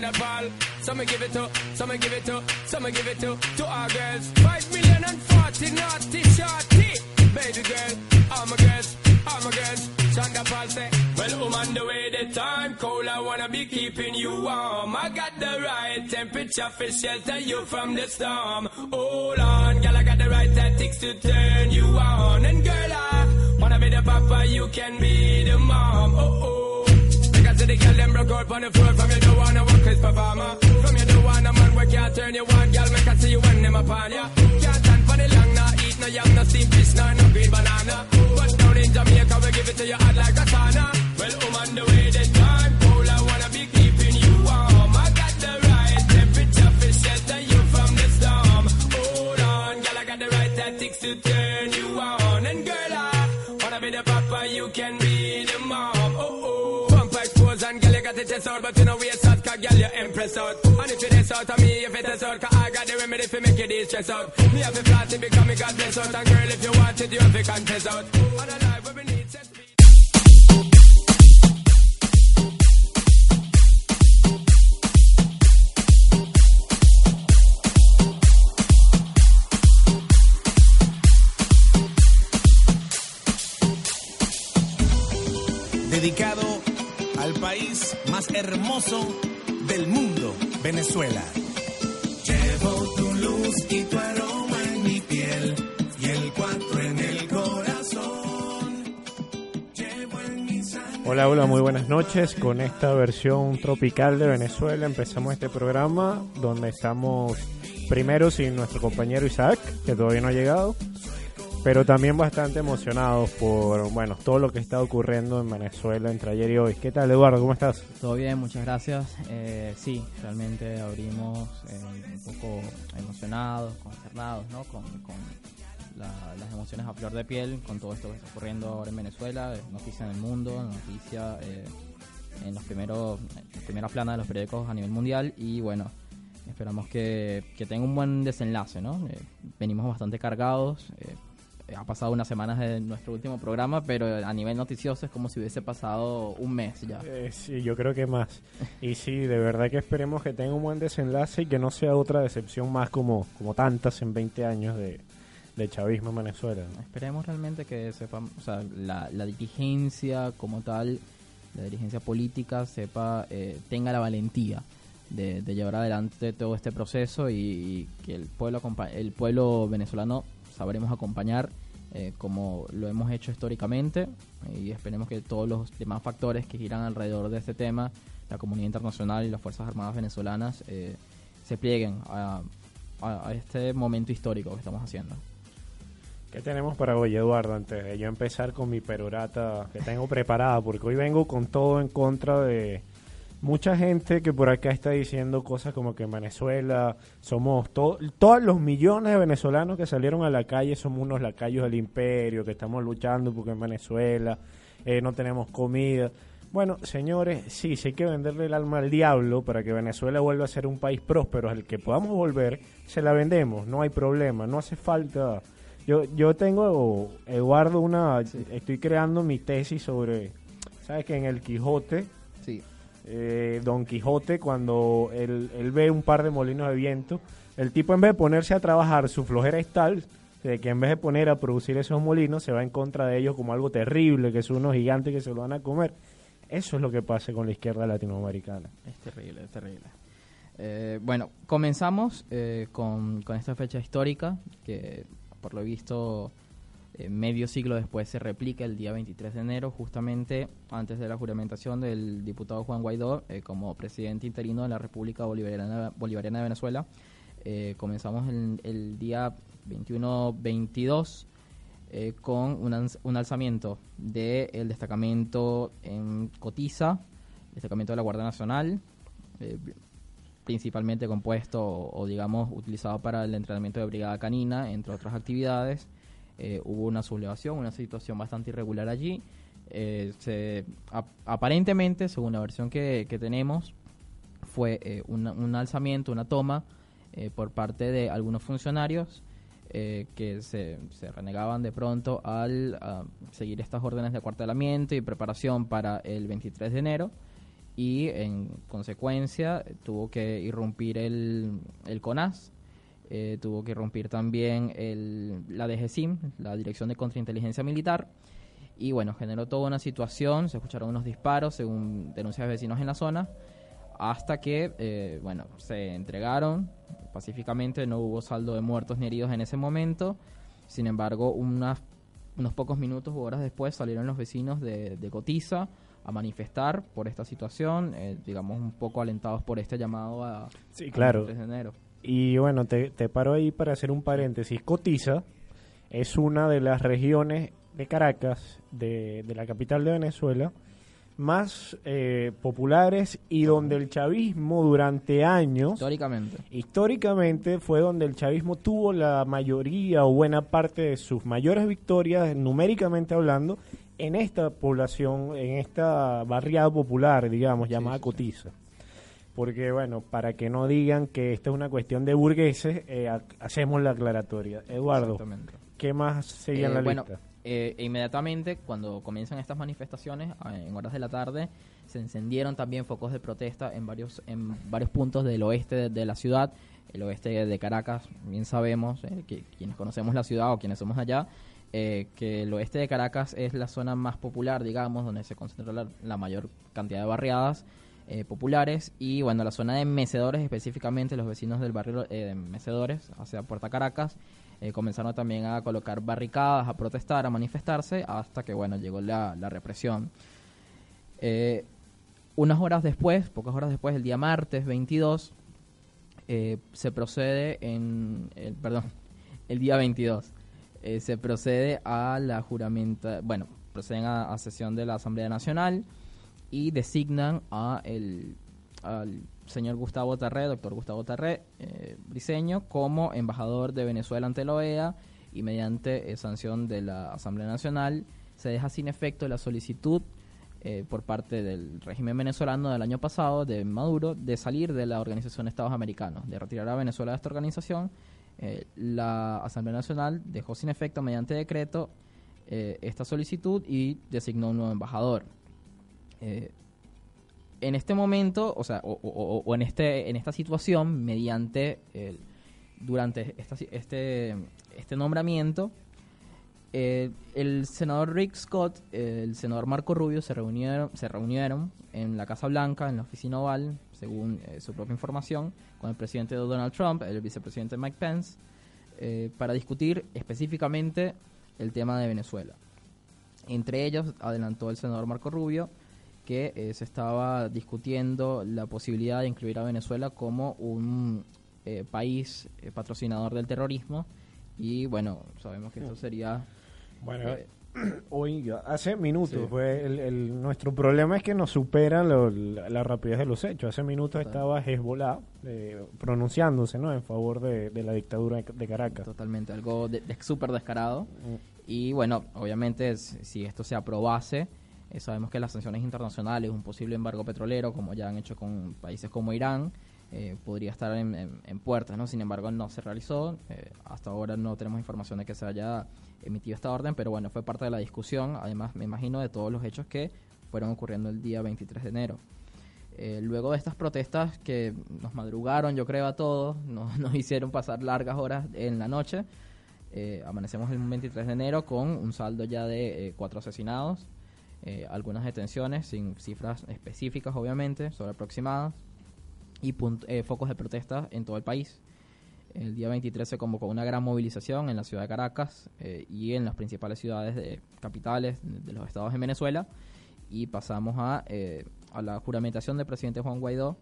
Paul, some me give it to, some me give it to, some me give it to, to our girls. Five million and forty naughty shorty. Baby girl, all my girls, all my girls. Shonda Paul say, well, I'm on the way, the time cold, I wanna be keeping you warm. I got the right temperature for shelter you from the storm. Hold on, girl, I got the right tactics to turn you on. And girl, I wanna be the papa, you can be the mom. Oh, oh. Because the girl them broke out on the floor. From you don't wanna work as performer From you don't wanna man we can't turn you on. Girl make I see you when them upon ya. Can't stand for the long Nah eat no yam, no steamed fish Nor no green banana. But down in Jamaica we give it to you hot like a sauna. Well I'm on the way the time cold I wanna be keeping you warm. I got the right temperature for shelter you from the storm. Hold on girl I got the right tactics to turn you on. And girl I wanna be the papa you can the test out But you know waste out cause girl you impress out. And if you test out of me if it test out Cause I got the remedy for make you de-stress out. Me have to flat because me got bless out. And girl if you want it you have to contest out. On a life we need hermoso del mundo, Venezuela. Hola, hola, muy buenas noches. Con esta versión tropical de Venezuela empezamos este programa donde estamos primero sin nuestro compañero Isaac, que todavía no ha llegado, pero también bastante emocionados por, bueno, todo lo que está ocurriendo en Venezuela entre ayer y hoy. ¿Qué tal, Eduardo? ¿Cómo estás? Todo bien, muchas gracias. Eh, sí, realmente abrimos eh, un poco emocionados, consternados, ¿no? Con, con la- las emociones a flor de piel, con todo esto que está ocurriendo ahora en Venezuela, noticia en el mundo, noticia eh, en los primeros, las primeras planas de los periódicos a nivel mundial y bueno, esperamos que, que tenga un buen desenlace, ¿no? Eh, venimos bastante cargados. Eh, ha pasado unas semanas de nuestro último programa, pero a nivel noticioso es como si hubiese pasado un mes ya. Eh, sí, yo creo que más. Y sí, de verdad que esperemos que tenga un buen desenlace y que no sea otra decepción más como, como tantas en 20 años de, de chavismo en Venezuela. ¿no? Esperemos realmente que sepan, o sea, la, la dirigencia como tal, la dirigencia política sepa, eh, tenga la valentía de, de llevar adelante todo este proceso y, y que el pueblo, el pueblo venezolano sabremos acompañar eh, como lo hemos hecho históricamente y esperemos que todos los demás factores que giran alrededor de este tema, la comunidad internacional y las Fuerzas Armadas venezolanas, eh, se plieguen a, a- a este momento histórico que estamos haciendo. ¿Qué tenemos para hoy, Eduardo? Antes de yo empezar con mi perorata que tengo preparada, porque hoy vengo con todo en contra de mucha gente que por acá está diciendo cosas como que en Venezuela somos to- todos los millones de venezolanos que salieron a la calle somos unos lacayos del imperio, que estamos luchando porque en Venezuela eh, no tenemos comida. Bueno, señores, sí, sí hay que venderle el alma al diablo para que Venezuela vuelva a ser un país próspero al que podamos volver, se la vendemos, no hay problema, no hace falta Yo, yo tengo, Eduardo, una, estoy creando mi tesis sobre, ¿sabes que en el Quijote. Eh, Don Quijote, cuando él, ve un par de molinos de viento, el tipo en vez de ponerse a trabajar, su flojera es tal de que en vez de poner a producir esos molinos, se va en contra de ellos como algo terrible, que son unos gigantes que se lo van a comer. Eso es lo que pasa con la izquierda latinoamericana. Es terrible, es terrible. Eh, bueno, comenzamos eh, con esta fecha histórica que por lo visto eh, medio siglo después se replica el día 23 de enero, justamente antes de la juramentación del diputado Juan Guaidó eh, como presidente interino de la República Bolivariana, Bolivariana de Venezuela. Eh, comenzamos el, el día 21-22 eh, con un, un alzamiento del destacamento en Cotiza, destacamento de la Guardia Nacional, principalmente compuesto o, digamos utilizado para el entrenamiento de brigada canina, entre otras actividades. Eh, hubo una sublevación, una situación bastante irregular allí. Eh, se, ap- aparentemente, según la versión que, que tenemos, fue eh, un alzamiento, una toma eh, por parte de algunos funcionarios eh, que se, se renegaban de pronto al seguir estas órdenes de acuartelamiento y preparación para el 23 de enero y en consecuencia tuvo que irrumpir el, el CONAS, eh, tuvo que irrumpir también el, la DGCIM, la Dirección de Contrainteligencia Militar, y bueno, generó toda una situación, se escucharon unos disparos según denuncias de vecinos en la zona, hasta que, eh, bueno, se entregaron pacíficamente, no hubo saldo de muertos ni heridos en ese momento, sin embargo, unas, unos pocos minutos u horas después salieron los vecinos de, de Cotiza a manifestar por esta situación, eh, digamos un poco alentados por este llamado a, Sí, claro. 23 de enero. Y bueno, te, te paro ahí para hacer un paréntesis. Cotiza es una de las regiones de Caracas, de, de la capital de Venezuela, más eh, populares y donde el chavismo durante años, Históricamente. históricamente, fue donde el chavismo tuvo la mayoría o buena parte de sus mayores victorias, numéricamente hablando, en esta población, en esta barriada popular, digamos, llamada sí, sí. Cotiza. Porque, bueno, para que no digan que esta es una cuestión de burgueses, eh, ha- hacemos la aclaratoria. Eduardo. ¿qué más seguía en Eh, la bueno, lista? eh, e inmediatamente cuando comienzan estas manifestaciones, a- en horas de la tarde, se encendieron también focos de protesta en varios, en varios puntos del oeste de, de la ciudad, el oeste de Caracas, bien sabemos, eh, que quienes conocemos la ciudad o quienes somos allá, eh, que el oeste de Caracas es la zona más popular, digamos, donde se concentra la, la mayor cantidad de barriadas eh, populares y bueno, la zona de Mecedores, específicamente los vecinos del barrio eh, de Mecedores, hacia Puerta Caracas, eh, comenzaron también a colocar barricadas, a protestar, a manifestarse, hasta que bueno, llegó la, represión. Eh, unas horas después, pocas horas después, el día martes 22, eh, se procede en, el, perdón, el día 22, eh, se procede a la juramenta, bueno, proceden a, a sesión de la Asamblea Nacional y designan a el, al señor Gustavo Tarré, doctor Gustavo Tarré, eh, briseño, como embajador de Venezuela ante la OEA y mediante eh, sanción de la Asamblea Nacional se deja sin efecto la solicitud eh, por parte del régimen venezolano del año pasado de Maduro de salir de la Organización de Estados Americanos, de retirar a Venezuela de esta organización. Eh, la Asamblea Nacional dejó sin efecto mediante decreto eh, esta solicitud y designó un nuevo embajador. Eh, en este momento, o sea, o, en este en esta situación, mediante el- durante esta este este nombramiento, eh, el senador Rick Scott, el senador Marco Rubio se reunieron se reunieron en la Casa Blanca, en la oficina oval, según eh, su propia información, con el presidente Donald Trump, el vicepresidente Mike Pence, eh, para discutir específicamente el tema de Venezuela. Entre ellos, adelantó el senador Marco Rubio que eh, se estaba discutiendo la posibilidad de incluir a Venezuela como un eh, país eh, patrocinador del terrorismo y bueno, sabemos que esto sería... Bueno, eh, oiga, hace minutos Sí. fue el, el- nuestro problema es que nos supera lo- la, la rapidez de los hechos. Hace minutos Total. estaba Hezbollah eh, pronunciándose ¿no? en favor de, de la dictadura de, Caracas. totalmente, algo de, de- súper descarado. Mm. Y bueno, obviamente si esto se aprobase, eh, sabemos que las sanciones internacionales, un posible embargo petrolero, como ya han hecho con países como Irán, eh, podría estar en, puertas, ¿no? Sin embargo, no se realizó. Eh, hasta ahora no tenemos información de que se haya emitido esta orden, pero bueno, fue parte de la discusión, además me imagino de todos los hechos que fueron ocurriendo el día 23 de enero. Luego de estas protestas que nos madrugaron, yo creo, a todos, nos hicieron pasar largas horas en la noche, amanecemos el 23 de enero con un saldo ya de cuatro asesinados, algunas detenciones sin cifras específicas, obviamente, sobre aproximadas, y eh, focos de protesta en todo el país. El día 23 se convocó una gran movilización en la ciudad de Caracas eh, y en las principales ciudades de, capitales de los estados de Venezuela y pasamos a, eh, a la juramentación del presidente Juan Guaidó.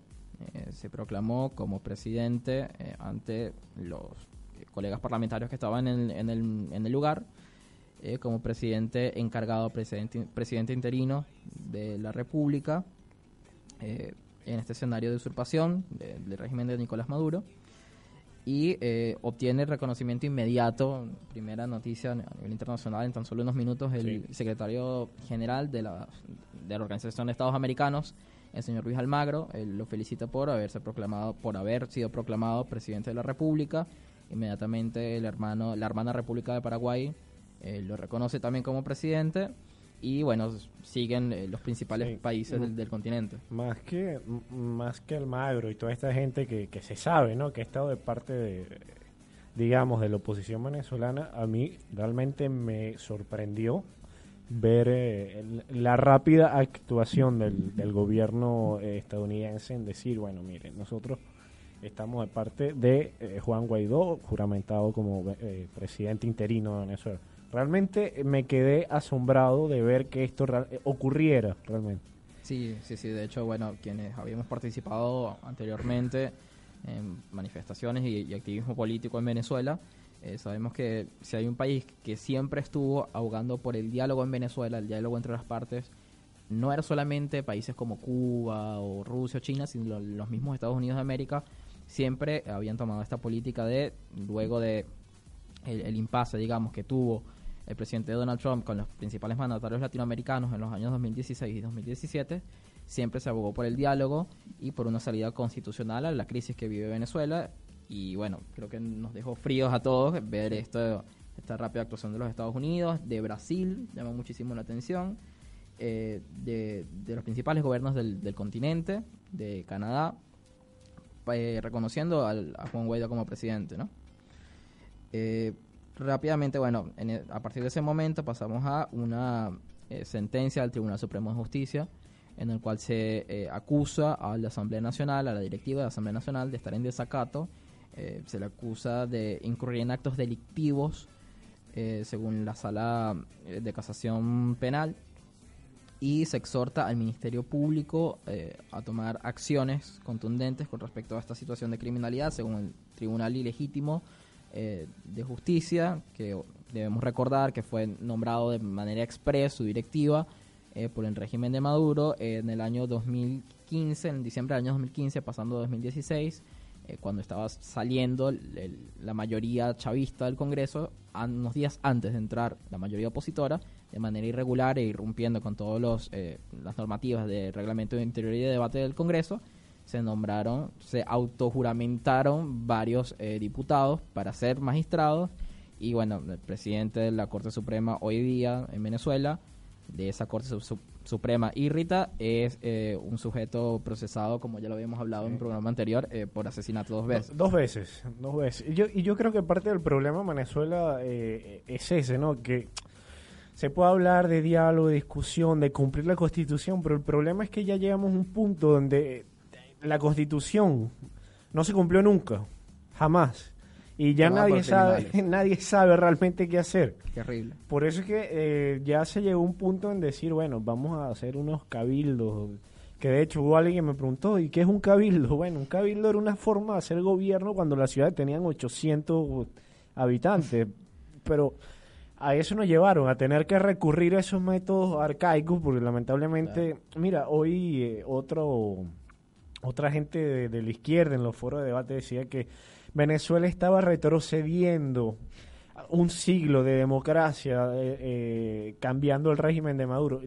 se proclamó como presidente ante los colegas parlamentarios que estaban en, en, el, en el, lugar, como presidente encargado, presidente, presidente interino de la República en este escenario de usurpación del régimen de Nicolás Maduro y eh, obtiene reconocimiento inmediato, primera noticia a nivel internacional, en tan solo unos minutos, el secretario general de la, de la Organización de Estados Americanos, el señor Luis Almagro, él lo felicita por haberse proclamado, por haber sido proclamado presidente de la República. Inmediatamente el hermano, la hermana República de Paraguay eh, lo reconoce también como presidente y bueno, siguen eh, los principales países del, continente. Más que más que el Magro y toda esta gente que, que se sabe, ¿no? Que ha estado de parte de, digamos, de la oposición venezolana, a mí realmente me sorprendió ver eh, la rápida actuación del, del gobierno eh, estadounidense en decir, bueno, miren, nosotros estamos de parte de Juan Guaidó, juramentado como presidente interino de Venezuela Realmente me quedé asombrado de ver que esto eh, ocurriera realmente. Sí, sí, sí. De hecho, bueno, quienes habíamos participado anteriormente en manifestaciones y, activismo político en Venezuela, eh, sabemos que si hay un país que siempre estuvo ahogando por el diálogo en Venezuela, el diálogo entre las partes, no era solamente países como Cuba o Rusia o China, sino los mismos Estados Unidos de América, siempre habían tomado esta política de, luego de el impasse, digamos, que tuvo el presidente Donald Trump con los principales mandatarios latinoamericanos en los años 2016 y 2017, siempre se abogó por el diálogo y por una salida constitucional a la crisis que vive Venezuela. Y bueno, creo que nos dejó fríos a todos ver esto, esta rápida actuación de los Estados Unidos, de Brasil, llama muchísimo la atención, eh, de, los principales gobiernos del, continente, de Canadá, eh, reconociendo a Juan Guaidó como presidente, ¿no? Eh, rápidamente, bueno, e, a partir de ese momento pasamos a una eh, sentencia del Tribunal Supremo de Justicia en el cual se eh, acusa a la Asamblea Nacional, a la directiva de la Asamblea Nacional de estar en desacato, eh, se le acusa de incurrir en actos delictivos según la sala de casación penal y se exhorta al Ministerio Público a tomar acciones contundentes con respecto a esta situación de criminalidad según el Tribunal Ilegítimo eh, de Justicia, que debemos recordar que fue nombrado de manera expresa su directiva eh, por el régimen de Maduro en el año 2015, en diciembre del año 2015, pasando a 2016, eh, cuando estaba saliendo la mayoría chavista del Congreso, unos días antes de entrar la mayoría opositora, de manera irregular e irrumpiendo con todas las normativas de reglamento de interior y de debate del Congreso, se nombraron, se autojuramentaron varios eh, diputados para ser magistrados y bueno, el presidente de la Corte Suprema hoy día en Venezuela, de esa Corte Suprema Irrita, es eh, un sujeto procesado, como ya lo habíamos hablado en un programa anterior, eh, por asesinato dos veces. dos veces, dos veces. Y yo, y yo creo que parte del problema en Venezuela es ese, ¿no? Que se puede hablar de diálogo, de discusión, de cumplir la constitución, pero el problema es que ya llegamos a un punto donde la constitución no se cumplió nunca, jamás. Y ya nadie sabe, nadie sabe realmente qué hacer. Terrible. Por eso es que eh, ya se llegó un punto en decir, bueno, vamos a hacer unos cabildos. Que de hecho hubo alguien que me preguntó, ¿y qué es un cabildo? Bueno, un cabildo era una forma de hacer gobierno cuando la ciudad tenían 800 habitantes. Pero a eso nos llevaron, a tener que recurrir a esos métodos arcaicos, porque lamentablemente, mira, hoy eh, otro otra gente de, la izquierda en los foros de debate decía que Venezuela estaba retrocediendo un siglo de democracia, eh, eh, cambiando el régimen de Maduro.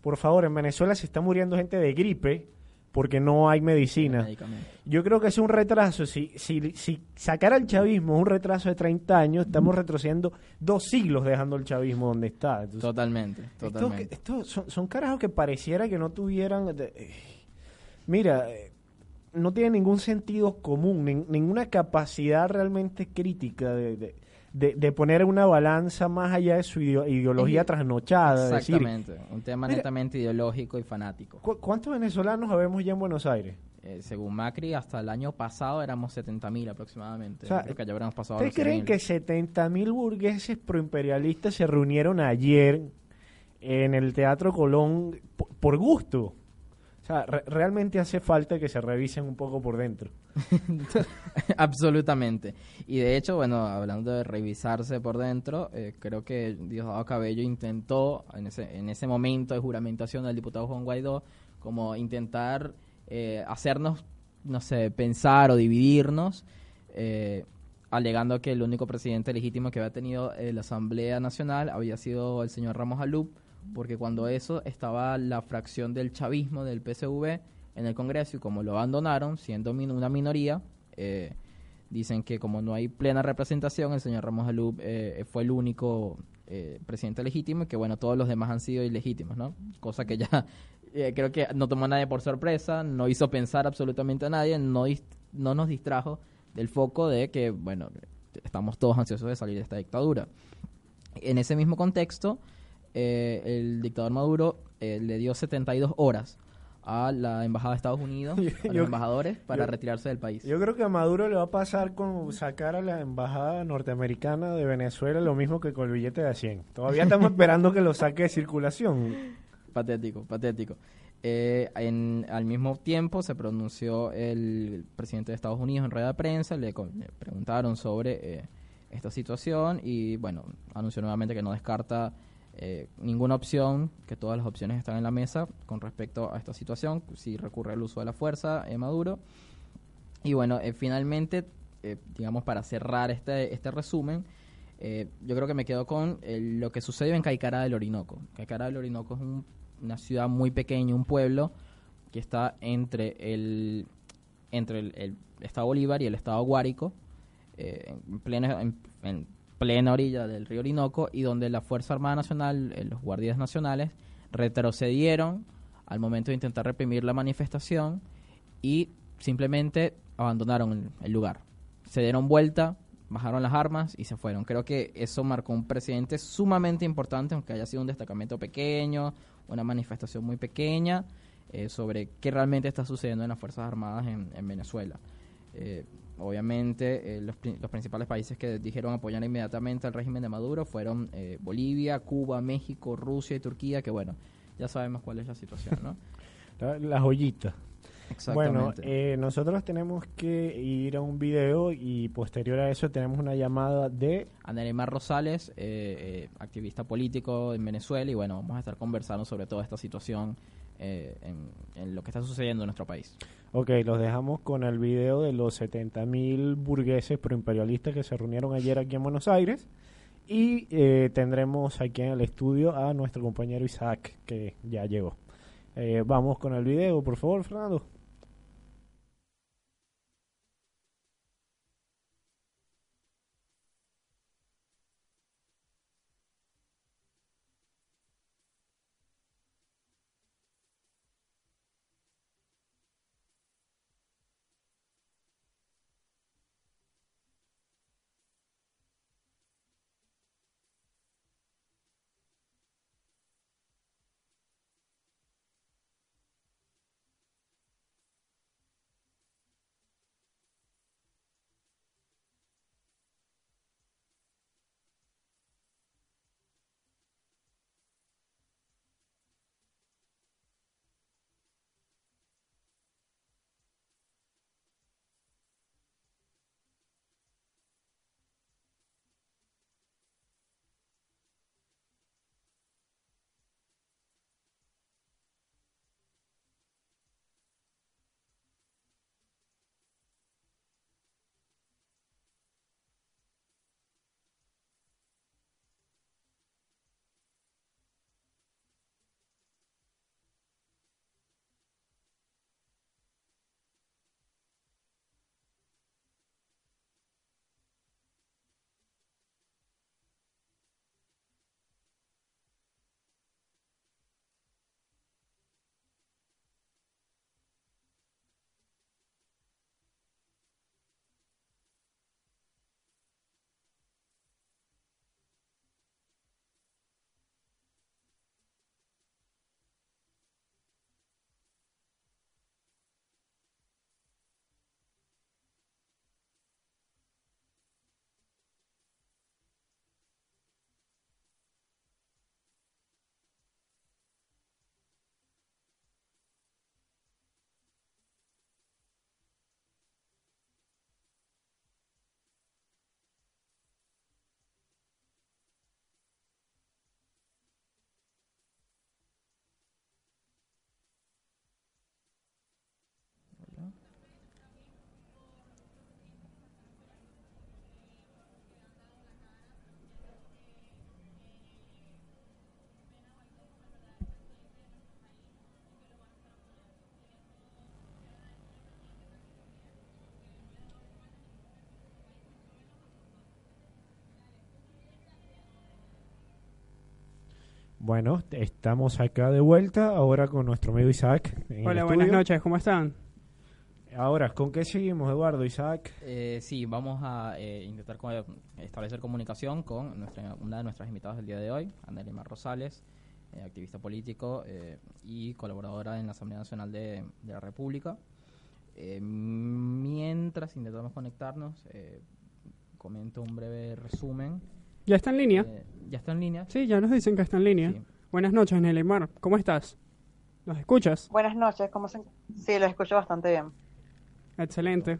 Por favor, en Venezuela se está muriendo gente de gripe porque no hay medicina. Yo creo que es un retraso. Si, si, si sacar al chavismo es un retraso de 30 años, estamos retrocediendo dos siglos dejando el chavismo donde está. Entonces, Totalmente, totalmente. que- esto son, son carajos que pareciera que no tuvieran... de- eh, mira, eh, no tiene ningún sentido común, nin- ninguna capacidad realmente crítica de, de, de- de poner una balanza más allá de su ideo- ideología trasnochada. decir, Exactamente, un tema Mira- netamente ideológico y fanático. ¿cu- ¿Cuántos venezolanos habemos ya en Buenos Aires? Eh, según Macri, hasta el año pasado éramos 70.000 aproximadamente. O sea, Creo que ya habremos pasado ¿Ustedes creen 100.000. que 70.000 burgueses proimperialistas se reunieron ayer en el Teatro Colón po- por gusto? O sea, re- realmente hace falta que se revisen un poco por dentro. Absolutamente. Y de hecho, bueno, hablando de revisarse por dentro, eh, creo que Diosdado Cabello intentó, en ese, en ese momento de juramentación del diputado Juan Guaidó, como intentar eh, hacernos, no sé, pensar o dividirnos, eh, alegando que el único presidente legítimo que había tenido eh, la Asamblea Nacional había sido el señor Ramos Alup, porque cuando eso estaba la fracción del chavismo del PSV en el Congreso y como lo abandonaron, siendo min- una minoría, eh, dicen que como no hay plena representación, el señor Ramos Alup eh, fue el único eh, presidente legítimo y que bueno, todos los demás han sido ilegítimos, ¿no? Cosa que ya eh, creo que no tomó a nadie por sorpresa, no hizo pensar absolutamente a nadie, no, no nos distrajo del foco de que, bueno, estamos todos ansiosos de salir de esta dictadura. En ese mismo contexto, eh, el dictador Maduro eh, le dio 72 horas a la embajada de Estados Unidos, a los Yo- embajadores, para yo- retirarse del país. Yo creo que a Maduro le va a pasar con sacar a la embajada norteamericana de Venezuela lo mismo que con el billete de 100. Todavía estamos esperando que lo saque de circulación. Patético, patético. Eh, en- al mismo tiempo se pronunció el presidente de Estados Unidos en rueda de prensa, le, le preguntaron sobre eh, esta situación y bueno, anunció nuevamente que no descarta eh, ninguna opción, que todas las opciones están en la mesa con respecto a esta situación, si recurre al uso de la fuerza eh, Maduro. Y bueno, eh, finalmente, eh, digamos, para cerrar este, este resumen, eh, yo creo que me quedo con eh, lo que sucedió en Caicara del Orinoco. Caicara del Orinoco es un- una ciudad muy pequeña, un pueblo que está entre el, entre el, estado Bolívar y el estado Guárico, en, en plena orilla del río Orinoco, y donde la Fuerza Armada Nacional, eh, los guardias nacionales, retrocedieron al momento de intentar reprimir la manifestación y simplemente abandonaron el, lugar. Se dieron vuelta, bajaron las armas y se fueron. Creo que eso marcó un precedente sumamente importante, aunque haya sido un destacamento pequeño, una manifestación muy pequeña, eh, sobre qué realmente está sucediendo en las Fuerzas Armadas en, en Venezuela. Eh, obviamente, eh, los, los principales países que dijeron apoyar inmediatamente al régimen de Maduro fueron eh, Bolivia, Cuba, México, Rusia y Turquía, que bueno, ya sabemos cuál es la situación, ¿no? La, la joyita. Bueno, Exactamente. eh, nosotros tenemos que ir a un video y posterior a eso tenemos una llamada de... Anelimar Rosales, eh, eh, activista político en Venezuela, y bueno, vamos a estar conversando sobre toda esta situación eh, en, lo que está sucediendo en nuestro país. Ok, los dejamos con el video de los 70.000 burgueses proimperialistas que se reunieron ayer aquí en Buenos Aires. Y eh, tendremos aquí en el estudio a nuestro compañero Isaac, que ya llegó. Eh, vamos con el video, por favor, Fernando. Bueno, estamos acá de vuelta ahora con nuestro amigo Isaac. en el Hola, buenas noches, ¿cómo están? Ahora, ¿con qué seguimos, Eduardo, Isaac? Eh, sí, vamos a eh, intentar co- establecer comunicación con nuestra, una de nuestras invitadas del día de hoy, Anelima Rosales, eh, activista político eh, y colaboradora en la Asamblea Nacional de, de la República. Eh, mientras intentamos conectarnos, eh, comento un breve resumen. ¿Ya está en línea? Eh, ¿Ya está en línea? Sí, ya nos dicen que está en línea. Sí. Buenas noches, Neymar. ¿Cómo estás? ¿Nos escuchas? Buenas noches, ¿cómo se... Sí, lo escucho bastante bien. Excelente.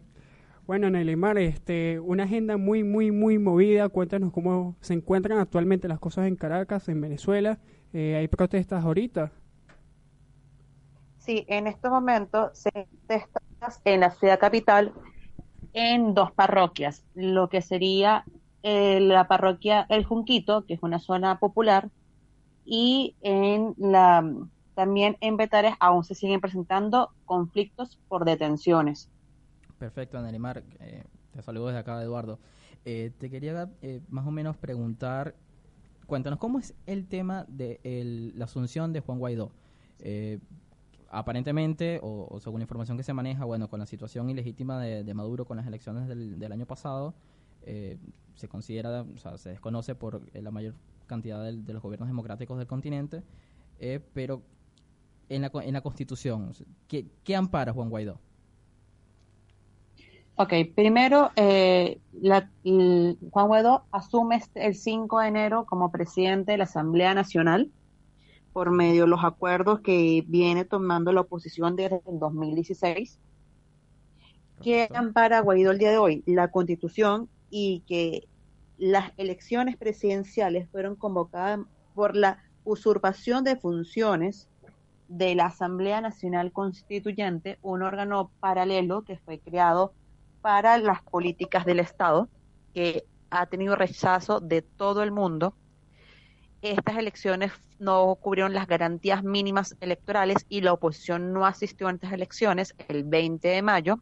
Bueno, Neymar, este, una agenda muy, muy, muy movida. Cuéntanos cómo se encuentran actualmente las cosas en Caracas, en Venezuela. Eh, ¿Hay protestas ahorita? Sí, en estos momentos se protestas en la ciudad capital en dos parroquias, lo que sería eh, la parroquia El Junquito, que es una zona popular, y en la también en Betares aún se siguen presentando conflictos por detenciones. Perfecto, Anelimar. Eh, te saludo desde acá, Eduardo. Eh, te quería eh, más o menos preguntar, cuéntanos, ¿cómo es el tema de la asunción de Juan Guaidó? Eh, aparentemente, o, según la información que se maneja, bueno, con la situación ilegítima de, Maduro con las elecciones del año pasado, eh, se considera, o sea, se desconoce por eh, la mayor cantidad de los gobiernos democráticos del continente, eh, pero en la, en la Constitución, ¿qué, qué ampara Juan Guaidó? Ok, primero, eh, la- el- Juan Guaidó asume este- el 5 de enero como presidente de la Asamblea Nacional por medio de los acuerdos que viene tomando la oposición desde el 2016. ¿Qué ampara Guaidó el día de hoy? La Constitución y que las elecciones presidenciales fueron convocadas por la usurpación de funciones de la Asamblea Nacional Constituyente, un órgano paralelo que fue creado para las políticas del Estado, que ha tenido rechazo de todo el mundo. Estas elecciones no cubrieron las garantías mínimas electorales y la oposición no asistió a estas elecciones el 20 de mayo.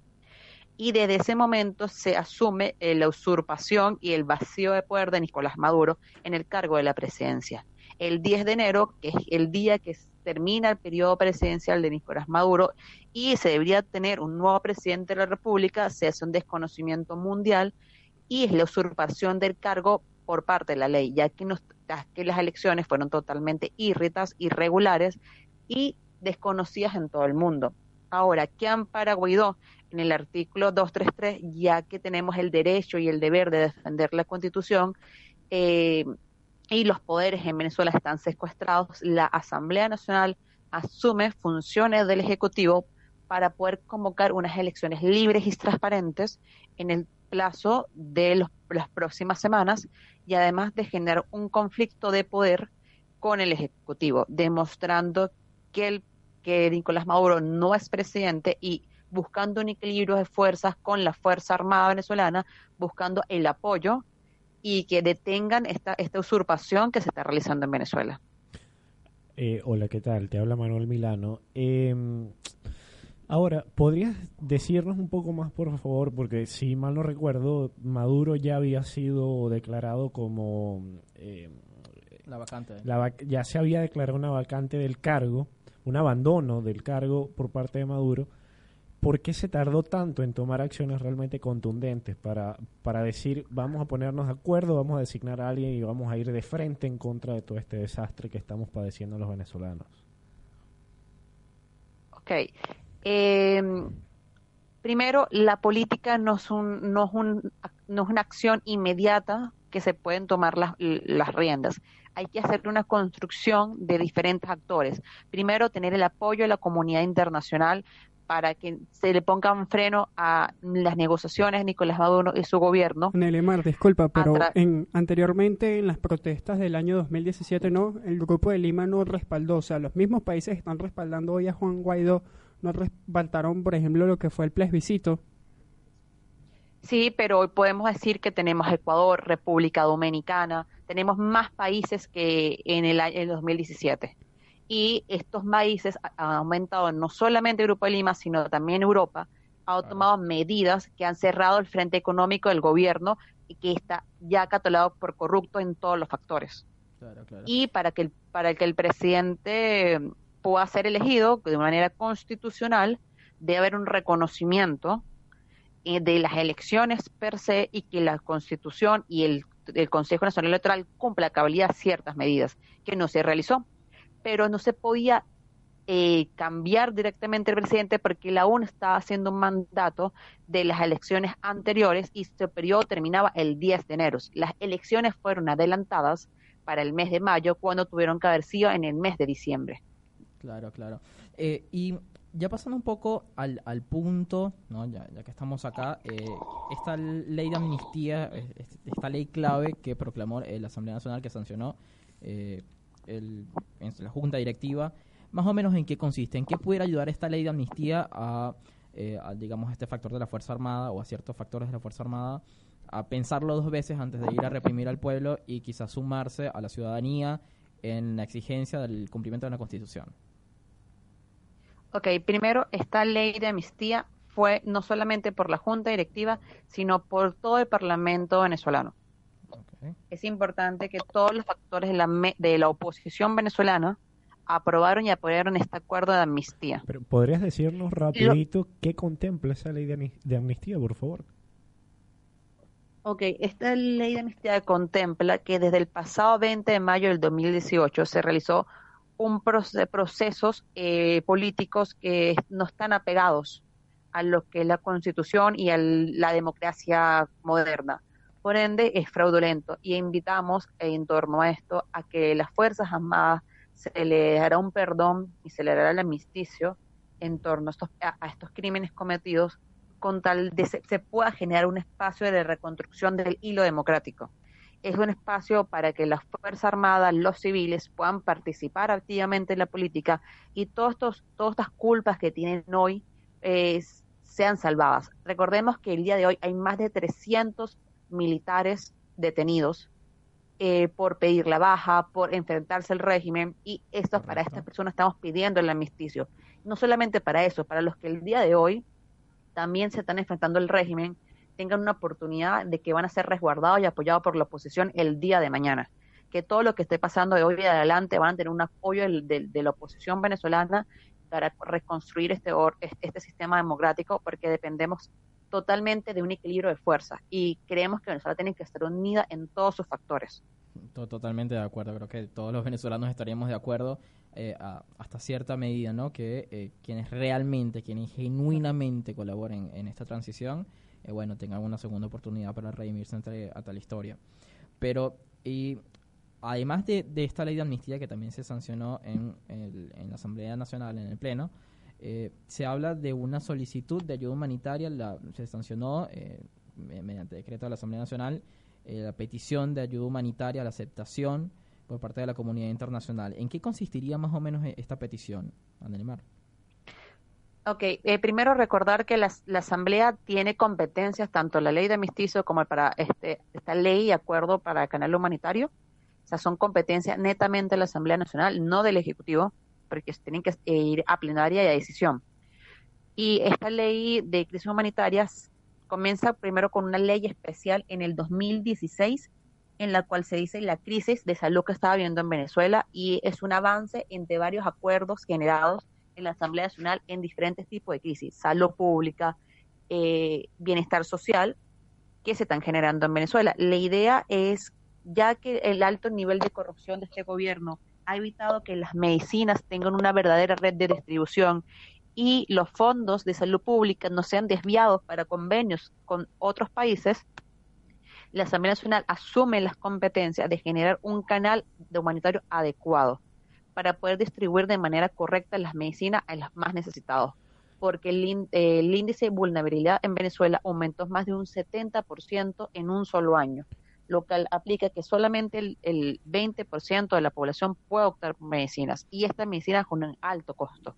Y desde ese momento se asume eh, la usurpación y el vacío de poder de Nicolás Maduro en el cargo de la presidencia. El 10 de enero, que es el día que termina el periodo presidencial de Nicolás Maduro, y se debería tener un nuevo presidente de la República, se hace un desconocimiento mundial y es la usurpación del cargo por parte de la ley, ya que, nos- que las elecciones fueron totalmente irritas, irregulares y desconocidas en todo el mundo. Ahora, ¿qué ampara Guaidó? En el artículo 233, ya que tenemos el derecho y el deber de defender la Constitución, eh, y los poderes en Venezuela están secuestrados, la Asamblea Nacional asume funciones del Ejecutivo para poder convocar unas elecciones libres y transparentes en el plazo de las próximas semanas y además de generar un conflicto de poder con el Ejecutivo, demostrando que, el, que Nicolás Maduro no es presidente y buscando un equilibrio de fuerzas con la Fuerza Armada venezolana, buscando el apoyo y que detengan esta, esta usurpación que se está realizando en Venezuela. Eh, hola, ¿qué tal? Te habla Manuel Milano. Eh, ahora, ¿podrías decirnos un poco más, por favor? Porque si mal no recuerdo, Maduro ya había sido declarado como... eh, La vacante. la vac- ya se había declarado una vacante del cargo, un abandono del cargo por parte de Maduro. ¿Por qué se tardó tanto en tomar acciones realmente contundentes para, para decir vamos a ponernos de acuerdo, vamos a designar a alguien y vamos a ir de frente en contra de todo este desastre que estamos padeciendo los venezolanos? Ok. Eh, primero, la política no es, un, no, es un, no es una acción inmediata que se pueden tomar las, las riendas. Hay que hacer una construcción de diferentes actores. Primero, tener el apoyo de la comunidad internacional para que se le ponga un freno a las negociaciones de Nicolás Maduro y su gobierno. Neymar, disculpa, pero en, anteriormente en las protestas del año 2017 no, el grupo de Lima no respaldó, o sea, los mismos países están respaldando hoy a Juan Guaidó, no respaldaron, por ejemplo, lo que fue el plebiscito. Sí, pero hoy podemos decir que tenemos Ecuador, República Dominicana, tenemos más países que en el año el 2017. Y estos países ha- han aumentado no solamente el Grupo de Lima, sino también Europa, ha tomado medidas que han cerrado el frente económico del gobierno y que está ya catalogado por corrupto en todos los factores. Y para que, el, para que el presidente pueda ser elegido de manera constitucional, debe haber un reconocimiento de las elecciones per se y que la Constitución y el, Consejo Nacional Electoral cumpla cabalidad ciertas medidas, que no se realizó. Pero no se podía eh, cambiar directamente el presidente porque la ONU estaba haciendo un mandato de las elecciones anteriores y su periodo terminaba el 10 de enero. Las elecciones fueron adelantadas para el mes de mayo cuando tuvieron que haber sido en el mes de diciembre. Claro, claro. Eh, y ya pasando un poco al, al punto, ¿no? ya, ya que estamos acá, eh, esta ley de amnistía, esta ley clave que proclamó la Asamblea Nacional, que sancionó el, en la Junta Directiva, más o menos en qué consiste, en qué pudiera ayudar esta ley de amnistía a, eh, digamos, este factor de la Fuerza Armada o a ciertos factores de la Fuerza Armada a pensarlo dos veces antes de ir a reprimir al pueblo y quizás sumarse a la ciudadanía en la exigencia del cumplimiento de la Constitución. Ok, primero, esta ley de amnistía fue no solamente por la Junta Directiva, sino por todo el Parlamento venezolano. Es importante que todos los factores de la, de la oposición venezolana aprobaron y apoyaron este acuerdo de amnistía. Pero ¿podrías decirnos rapidito qué contempla esa ley de, amnistía, por favor? Ok, esta ley de amnistía contempla que desde el pasado 20 de mayo del 2018 se realizó un proceso, procesos eh, políticos que no están apegados a lo que es la constitución y a la democracia moderna. Por ende, es fraudulento y invitamos en torno a esto a que las Fuerzas Armadas se le dará un perdón y se le dará el amnisticio en torno a estos, a, estos crímenes cometidos con tal de se, se, pueda generar un espacio de reconstrucción del hilo democrático. Es un espacio para que las Fuerzas Armadas, los civiles puedan participar activamente en la política y todos estos, todas estas culpas que tienen hoy eh, sean salvadas. Recordemos que el día de hoy hay más de 300 militares detenidos eh, por pedir la baja, por enfrentarse al régimen, y esto para estas personas estamos pidiendo el amnisticio. No solamente para eso, para los que el día de hoy también se están enfrentando al régimen, tengan una oportunidad de que van a ser resguardados y apoyados por la oposición el día de mañana. Que todo lo que esté pasando de hoy en adelante van a tener un apoyo de, de la oposición venezolana para reconstruir este, este sistema democrático, porque dependemos totalmente de un equilibrio de fuerzas y creemos que Venezuela tiene que estar unida en todos sus factores. Totalmente de acuerdo, creo que todos los venezolanos estaríamos de acuerdo eh, hasta cierta medida, ¿no? Que eh, quienes realmente, quienes genuinamente colaboren en esta transición, eh, bueno, tengan una segunda oportunidad para redimirse entre, a tal historia. Pero, y además de, esta ley de amnistía que también se sancionó en, en la Asamblea Nacional, en el Pleno, eh, se habla de una solicitud de ayuda humanitaria, la, se sancionó eh, mediante decreto de la Asamblea Nacional eh, la petición de ayuda humanitaria, la aceptación por parte de la comunidad internacional. ¿En qué consistiría más o menos esta petición, Anelimar? Ok, primero recordar que la, Asamblea tiene competencias, tanto la ley de amnisticio como para este, esta ley y acuerdo para el canal humanitario. O sea, son competencias netamente de la Asamblea Nacional, no del Ejecutivo porque tienen que ir a plenaria y a decisión. Y esta ley de crisis humanitarias comienza primero con una ley especial en el 2016 en la cual se dice la crisis de salud que estaba viendo en Venezuela y es un avance entre varios acuerdos generados en la Asamblea Nacional en diferentes tipos de crisis, salud pública, eh, bienestar social, que se están generando en Venezuela. La idea es, ya que el alto nivel de corrupción de este gobierno ha evitado que las medicinas tengan una verdadera red de distribución y los fondos de salud pública no sean desviados para convenios con otros países, la Asamblea Nacional asume las competencias de generar un canal de humanitario adecuado para poder distribuir de manera correcta las medicinas a los más necesitados, porque el, el índice de vulnerabilidad en Venezuela aumentó más de un 70% en un solo año lo que aplica que solamente el, el 20% de la población puede optar por medicinas y estas medicinas con un alto costo.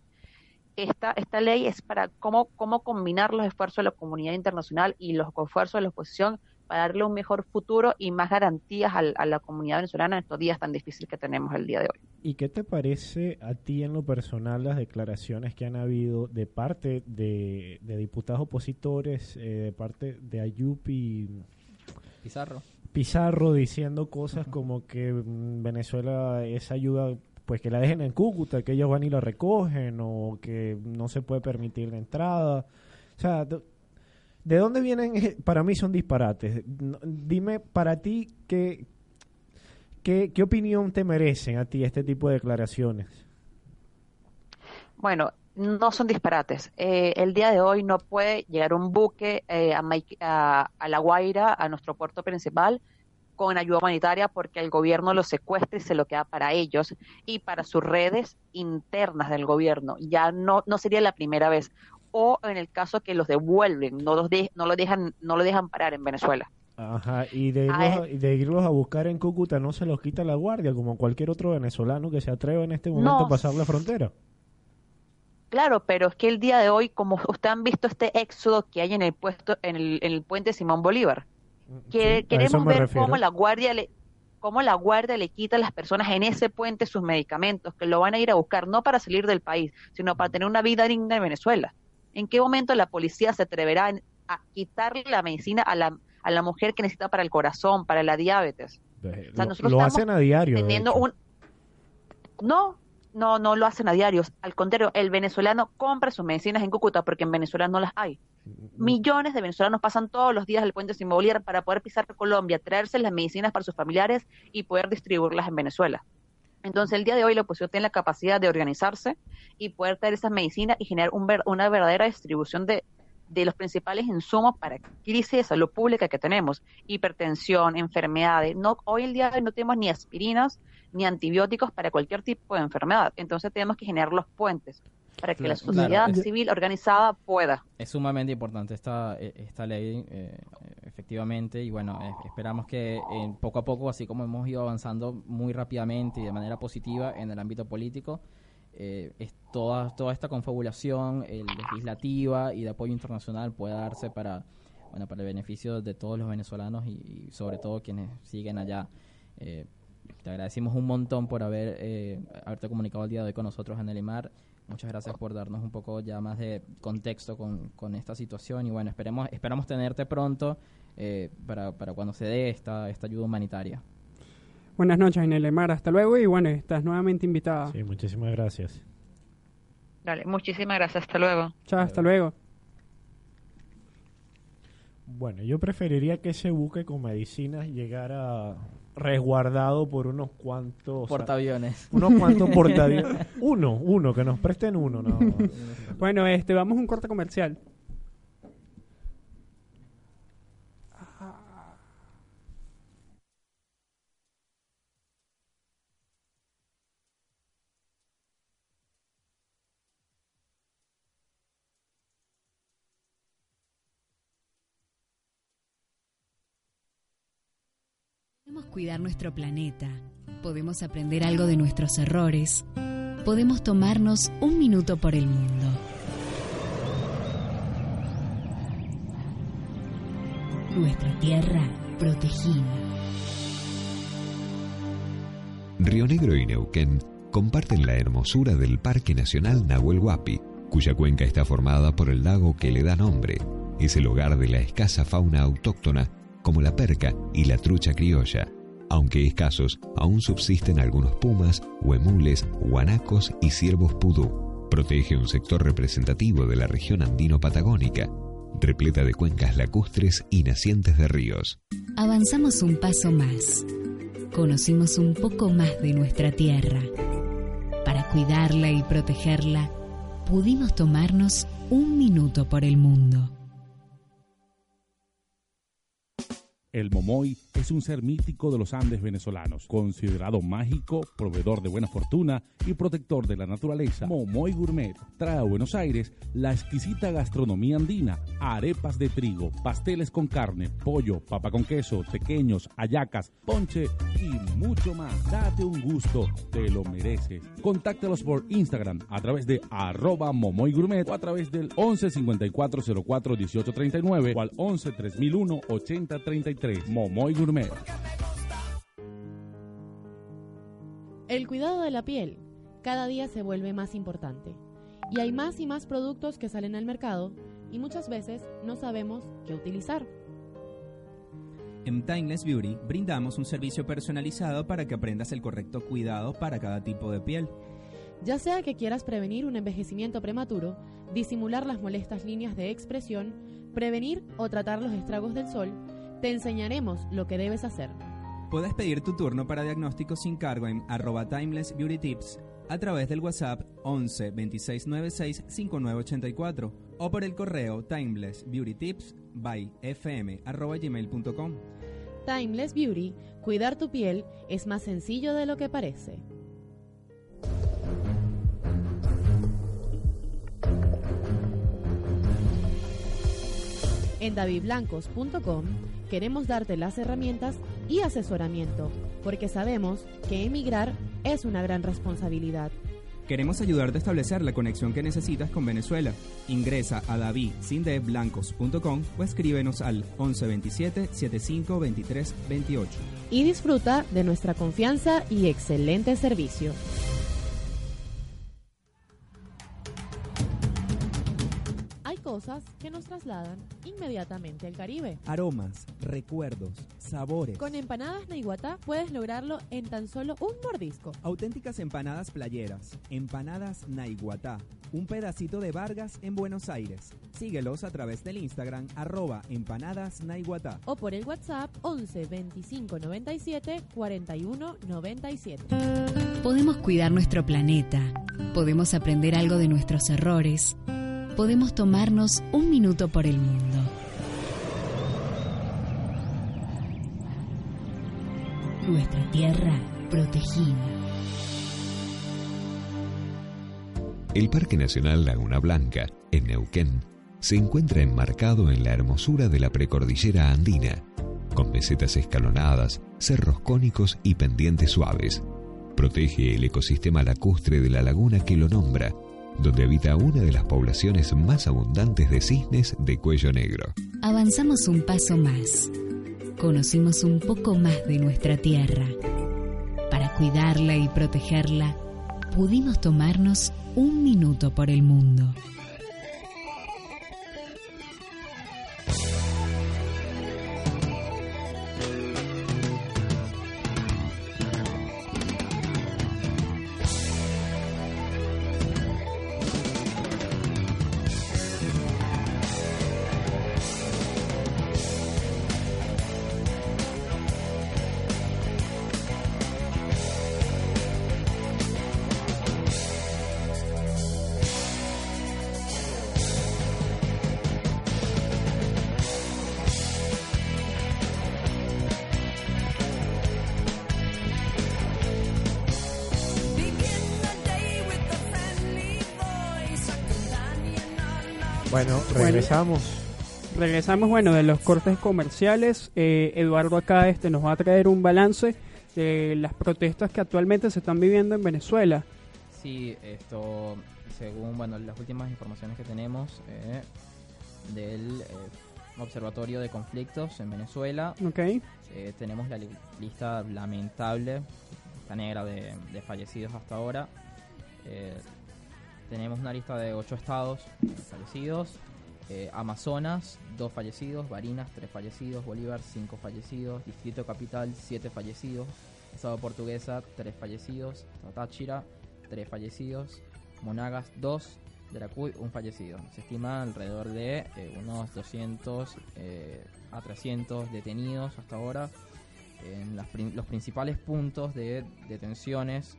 Esta, esta ley es para cómo, cómo combinar los esfuerzos de la comunidad internacional y los esfuerzos de la oposición para darle un mejor futuro y más garantías a, la comunidad venezolana en estos días tan difíciles que tenemos el día de hoy. ¿Y qué te parece a ti en lo personal las declaraciones que han habido de parte de, de diputados opositores, eh, de parte de Ayupi Pizarro? Pizarro diciendo cosas como que mm, Venezuela esa ayuda pues que la dejen en Cúcuta, que ellos van y la recogen o que no se puede permitir la entrada. O sea, ¿de dónde vienen? Para mí son disparates. Dime para ti qué, qué, qué opinión te merecen a ti este tipo de declaraciones. Bueno, no son disparates. Eh, el día de hoy no puede llegar un buque eh, a La Guaira, a nuestro puerto principal, con ayuda humanitaria porque el gobierno lo secuestra y se lo queda para ellos y para sus redes internas del gobierno. Ya no, no sería la primera vez. O en el caso que los devuelven, no los, de- no lo dejan, no lo dejan parar en Venezuela. Ajá, y de, irlos, Ah, a- y de irlos a buscar en Cúcuta no se los quita la guardia, como cualquier otro venezolano que se atreva en este momento No. a pasar la frontera. Claro, pero es que el día de hoy, como ustedes han visto este éxodo que hay en el puesto, en el, en el puente Simón Bolívar, que Sí, queremos ver refiero. cómo la guardia le cómo la guardia le quita a las personas en ese puente sus medicamentos, que lo van a ir a buscar no para salir del país, sino para tener una vida digna en Venezuela. ¿En qué momento la policía se atreverá a quitarle la medicina a la, a la mujer que necesita para el corazón, para la diabetes? O sea, lo, hacen a diario. teniendo un no no no lo hacen a diarios al contrario el venezolano compra sus medicinas en Cúcuta porque en Venezuela no las hay millones de venezolanos pasan todos los días el puente Simón Bolívar para poder pisar Colombia traerse las medicinas para sus familiares y poder distribuirlas en Venezuela entonces el día de hoy la oposición tiene la capacidad de organizarse y poder traer esas medicinas y generar un ver- una verdadera distribución de de los principales insumos para crisis de salud pública que tenemos, hipertensión, enfermedades. No, hoy el día de hoy no tenemos ni aspirinas ni antibióticos para cualquier tipo de enfermedad. Entonces tenemos que generar los puentes para que la sociedad claro. civil organizada pueda. Es sumamente importante esta, eh, esta ley, eh, y bueno, esperamos que eh, poco a poco, así como hemos ido avanzando muy rápidamente y de manera positiva en el ámbito político, eh, es toda, toda esta confabulación eh, legislativa y de apoyo internacional pueda darse para, bueno, para el beneficio de todos los venezolanos y, sobre todo quienes siguen allá. Eh, te agradecemos un montón por haber eh, haberte comunicado el día de hoy con nosotros en el IMAR. Muchas gracias por darnos un poco ya más de contexto con, con esta situación y bueno, esperemos, esperamos tenerte pronto eh, para, para cuando se dé esta, esta ayuda humanitaria. Buenas noches, Inelemar. Hasta luego y bueno, estás nuevamente invitada. Sí, muchísimas gracias. Dale, muchísimas gracias. Hasta luego. Chao, hasta luego. Bueno, yo preferiría que ese buque con medicinas llegara resguardado por unos cuantos... Portaaviones. Unos cuantos portaaviones. Uno, uno, que nos presten uno. No. Bueno, este, vamos a un corte comercial. Cuidar nuestro planeta, podemos aprender algo de nuestros errores, podemos tomarnos un minuto por el mundo. Nuestra tierra protegida. Río Negro y Neuquén comparten la hermosura del Parque Nacional Nahuel Huapi, cuya cuenca está formada por el lago que le da nombre. Es el hogar de la escasa fauna autóctona como la perca y la trucha criolla. Aunque escasos, aún subsisten algunos pumas, huemules, guanacos y ciervos pudú. Protege un sector representativo de la región andino-patagónica, repleta de cuencas lacustres y nacientes de ríos. Avanzamos un paso más. Conocimos un poco más de nuestra tierra. Para cuidarla y protegerla, pudimos tomarnos un minuto por el mundo. El momoy es un ser mítico de los Andes venezolanos, considerado mágico, proveedor de buena fortuna y protector de la naturaleza. Momoy Gourmet trae a Buenos Aires la exquisita gastronomía andina, arepas de trigo, pasteles con carne, pollo, papa con queso, pequeños, hallacas, ponche y mucho más. Date un gusto, te lo mereces. Contáctalos por Instagram a través de arroba Momoy Gourmet o a través del 11 54 04 18 39 o al 11 3001 80 33. Momoy Gourmet. El cuidado de la piel cada día se vuelve más importante y hay más y más productos que salen al mercado y muchas veces no sabemos qué utilizar. En Timeless Beauty brindamos un servicio personalizado para que aprendas el correcto cuidado para cada tipo de piel. Ya sea que quieras prevenir un envejecimiento prematuro, disimular las molestas líneas de expresión, prevenir o tratar los estragos del sol, te enseñaremos lo que debes hacer. Puedes pedir tu turno para diagnóstico sin cargo en arroba Timeless Beauty Tips a través del WhatsApp 11 26 96 5984 o por el correo Timeless Beauty Tips by fm arroba gmail.com. Timeless Beauty, cuidar tu piel es más sencillo de lo que parece. En davidblancos.com queremos darte las herramientas y asesoramiento, porque sabemos que emigrar es una gran responsabilidad. Queremos ayudarte a establecer la conexión que necesitas con Venezuela. Ingresa a davidsindeblancos.com o escríbenos al 1127 75 23 28. Y disfruta de nuestra confianza y excelente servicio. Hay cosas que nos trasladan inmediatamente al Caribe. Aromas, recuerdos, sabores. Con empanadas Naiguatá puedes lograrlo en tan solo un mordisco. Auténticas empanadas playeras. Empanadas Naiguatá. Un pedacito de Vargas en Buenos Aires. Síguelos a través del Instagram arroba empanadas Naiguatá. O por el WhatsApp 11 25 97 41 97. Podemos cuidar nuestro planeta. Podemos aprender algo de nuestros errores. Podemos tomarnos un minuto por el mundo. Nuestra tierra protegida. El Parque Nacional Laguna Blanca, en Neuquén, se encuentra enmarcado en la hermosura de la precordillera andina, con mesetas escalonadas, cerros cónicos y pendientes suaves. Protege el ecosistema lacustre de la laguna que lo nombra, donde habita una de las poblaciones más abundantes de cisnes de cuello negro. Avanzamos un paso más. Conocimos un poco más de nuestra tierra. Para cuidarla y protegerla, pudimos tomarnos un minuto por el mundo. Regresamos. Regresamos, bueno, de los cortes comerciales. Eh, Eduardo acá este nos va a traer un balance de las protestas que actualmente se están viviendo en Venezuela. Sí, esto, según bueno las últimas informaciones que tenemos eh, del eh, Observatorio de Conflictos en Venezuela, Ok. eh, tenemos la li- lista lamentable, lista negra de, de fallecidos hasta ahora. Eh, tenemos una lista de ocho estados fallecidos. Eh, Amazonas, dos fallecidos. Barinas, tres fallecidos. Bolívar, cinco fallecidos. Distrito Capital, siete fallecidos. Estado Portuguesa, tres fallecidos. Estado Táchira, tres fallecidos. Monagas, dos. Yaracuy, un fallecido. Se estima alrededor de eh, unos 200 eh, a 300 detenidos hasta ahora. En los principales puntos de detenciones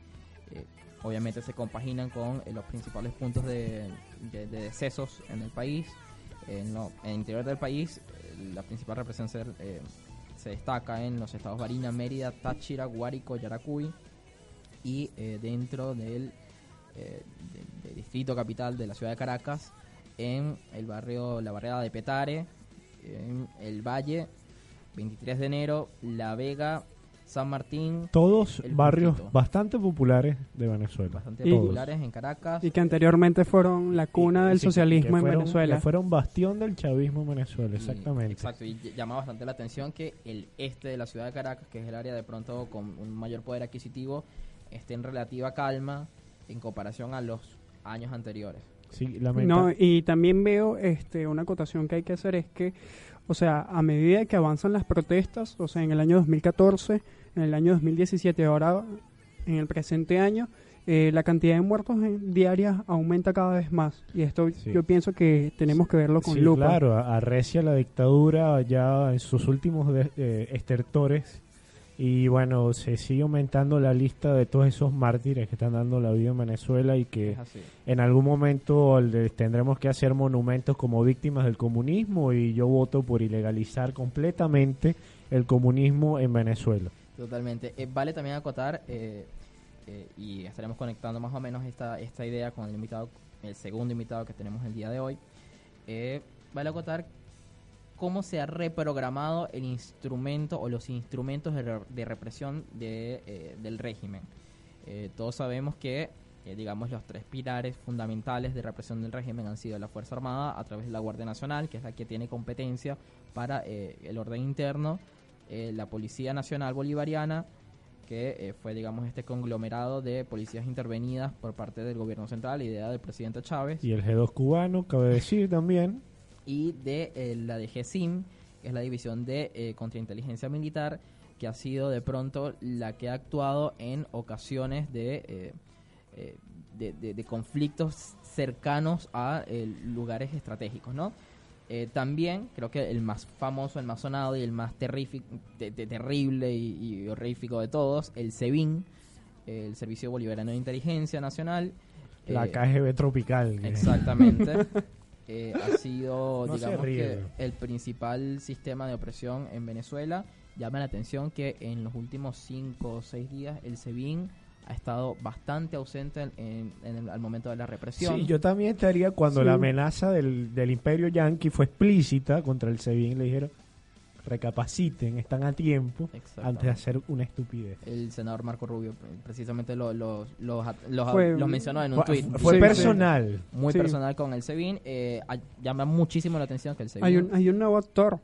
obviamente se compaginan con los principales puntos de- de decesos en el país. En, lo- en el interior del país, eh, la principal represión se, eh, se destaca en los estados Barinas, Mérida, Táchira, Guárico, Yaracuy y eh, dentro del eh, de- de distrito capital de la ciudad de Caracas, en el barrio, la barriada de Petare, en el Valle, 23 de enero, La Vega, San Martín, Todos barrios Puntito. bastante populares de Venezuela. bastante Y- populares en Caracas. Y que anteriormente fueron la cuna del Sí, socialismo que en fueron- Venezuela. que fueron bastión del chavismo en Venezuela, Y- exactamente. Exacto, y ll- llama bastante la atención que el este de la ciudad de Caracas, que es el área de pronto con un mayor poder adquisitivo, esté en relativa calma en comparación a los años anteriores. Sí, No, y también veo este una acotación que hay que hacer es que O sea, a medida que avanzan las protestas, o sea, en el año 2014, en el año 2017, ahora en el presente año, eh, la cantidad de muertos en diarias aumenta cada vez más. Y esto yo pienso que tenemos que verlo con Sí, lupa. claro, arrecia la dictadura ya en sus últimos de- eh, estertores y bueno, se sigue aumentando la lista de todos esos mártires que están dando la vida en Venezuela y que en algún momento les tendremos que hacer monumentos como víctimas del comunismo y yo voto por ilegalizar completamente el comunismo en Venezuela. Totalmente. Eh, vale también acotar, eh, eh, y estaremos conectando más o menos esta, esta idea con el invitado, el segundo invitado que tenemos el día de hoy. Eh, vale acotar cómo se ha reprogramado el instrumento o los instrumentos de, re- de represión de, eh, del régimen. Eh, todos sabemos que, eh, digamos, los tres pilares fundamentales de represión del régimen han sido la Fuerza Armada a través de la Guardia Nacional, que es la que tiene competencia para eh, el orden interno, eh, la Policía Nacional Bolivariana, que eh, fue, digamos, este conglomerado de policías intervenidas por parte del gobierno central, idea del presidente Chávez Y el G2 cubano, cabe decir también, y de eh, la DGCIM, que es la División de eh, Contrainteligencia Militar, que ha sido de pronto la que ha actuado en ocasiones de, eh, de, de- de conflictos cercanos a lugares estratégicos, ¿no? También creo que el más famoso, el más sonado y el más te- te- terrible y, y horrífico de todos, el SEBIN, el Servicio Bolivariano de Inteligencia Nacional. la KGB tropical. Exactamente. Eh, ha sido, No digamos que, el principal sistema de opresión en Venezuela. Llama la atención que en los últimos 5 o 6 días el SEBIN ha estado bastante ausente en, en- en el- al momento de la represión. Sí, yo también estaría cuando Sí. la amenaza del, del imperio yanqui fue explícita contra el SEBIN, le dijeron, recapaciten, están a tiempo antes de hacer una estupidez. El senador Marco Rubio precisamente lo- lo- los, los, Fue- los mencionó en un fue- tuit. fue Sí, personal. Muy Sí. personal con el SEBIN. Eh, llama muchísimo la atención que el SEBIN... Hay un, hay un nuevo actor,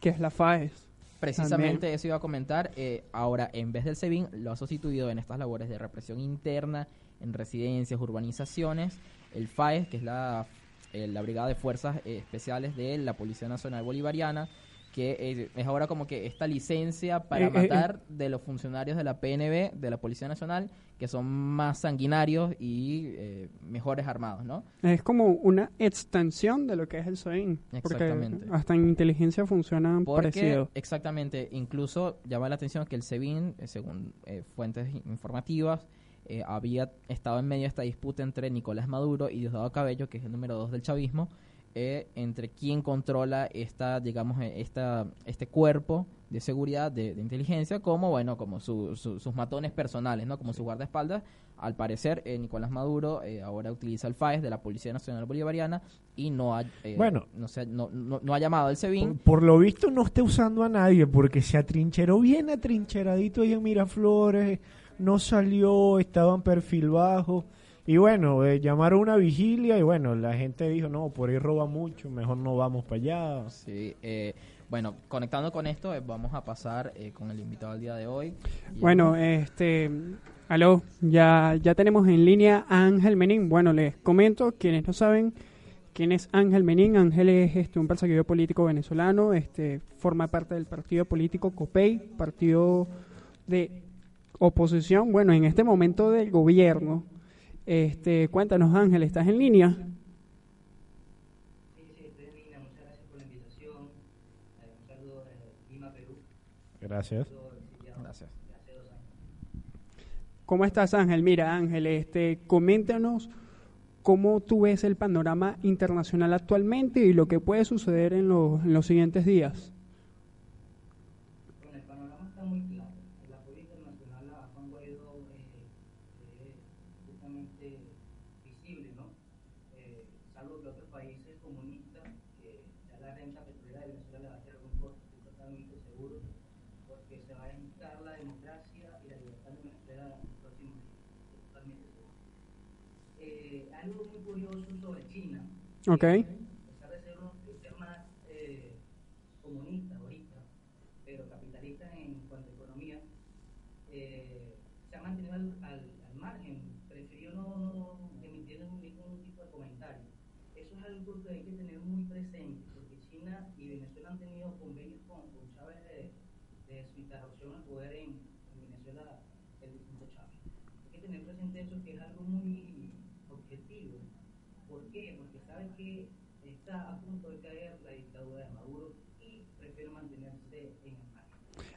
que es la FAES. Precisamente También. eso iba a comentar. eh, ahora, en vez del SEBIN, lo ha sustituido en estas labores de represión interna, en residencias, urbanizaciones, el FAES, que es la, eh, la Brigada de Fuerzas eh, Especiales de la Policía Nacional Bolivariana, que eh, es ahora como que esta licencia para Eh, eh, matar de los funcionarios de la PNB, de la Policía Nacional, que son más sanguinarios y eh, mejores armados, ¿no? Es como una extensión de lo que es el SOIN. Porque Exactamente. hasta en inteligencia funcionan Porque, parecido. exactamente, incluso llama la atención que el SEBIN, según eh, fuentes informativas, eh, había estado en medio de esta disputa entre Nicolás Maduro y Diosdado Cabello, que es el número dos del chavismo, eh, entre quién controla esta, digamos, eh, esta, este cuerpo de seguridad, de, de inteligencia, como, bueno, como su- su- sus matones personales, ¿no? Como su guardaespaldas. Al parecer, eh, Nicolás Maduro eh, ahora utiliza el FAES de la Policía Nacional Bolivariana y no ha, eh, Bueno. no, se no, no- no ha llamado al SEBIN. Por, por lo visto no está usando a nadie porque se atrincheró bien atrincheradito ahí en Miraflores, no salió, estaba en perfil bajo. Y bueno, eh, llamaron una vigilia y bueno, la gente dijo, no, por ahí roba mucho, mejor no vamos para allá. Sí, eh, bueno, conectando con esto, eh, vamos a pasar eh, con el invitado del día de hoy. Bueno, este, aló, ya, ya tenemos en línea a Ángel Menín. Bueno, les comento, quienes no saben quién es Ángel Menín, Ángel es este, un perseguido político venezolano, este, forma parte del partido político COPEI, partido de oposición, bueno, en este momento del gobierno. Este, cuéntanos Ángel, ¿estás en línea? Gracias. Gracias. ¿Cómo estás, Ángel? Mira, Ángel, este, coméntanos cómo tú ves el panorama internacional actualmente y lo que puede suceder en, los- en los siguientes días. Ok.